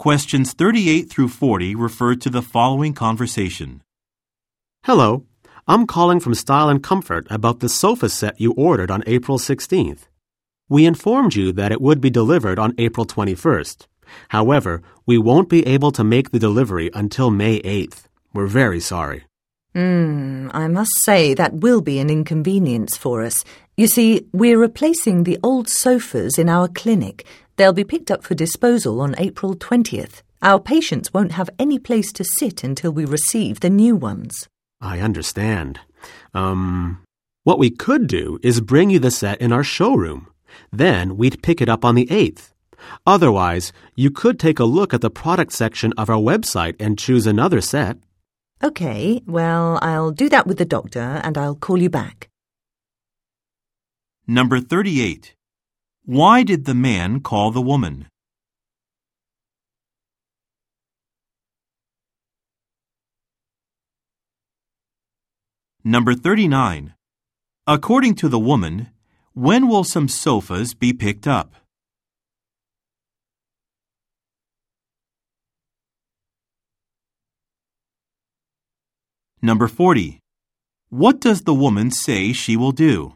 Questions 38 through 40 refer to the following conversation. Hello, I'm calling from Style and Comfort about the sofa set you ordered on April 16th. We informed you that it would be delivered on April 21st. However, we won't be able to make the delivery until May 8th. We're very sorry. Hmm, I must say that will be an inconvenience for us. You see, we're replacing the old sofas in our clinic. They'll be picked up for disposal on April 20th. Our patients won't have any place to sit until we receive the new ones. I understand. Um, what we could do is bring you the set in our showroom. Then we'd pick it up on the 8th. Otherwise, you could take a look at the product section of our website and choose another set. OK, well, I'll do that with the doctor and I'll call you back. Number 38. Why did the man call the woman? Number 39. According to the woman, when will some sofas be picked up? Number 40. What does the woman say she will do?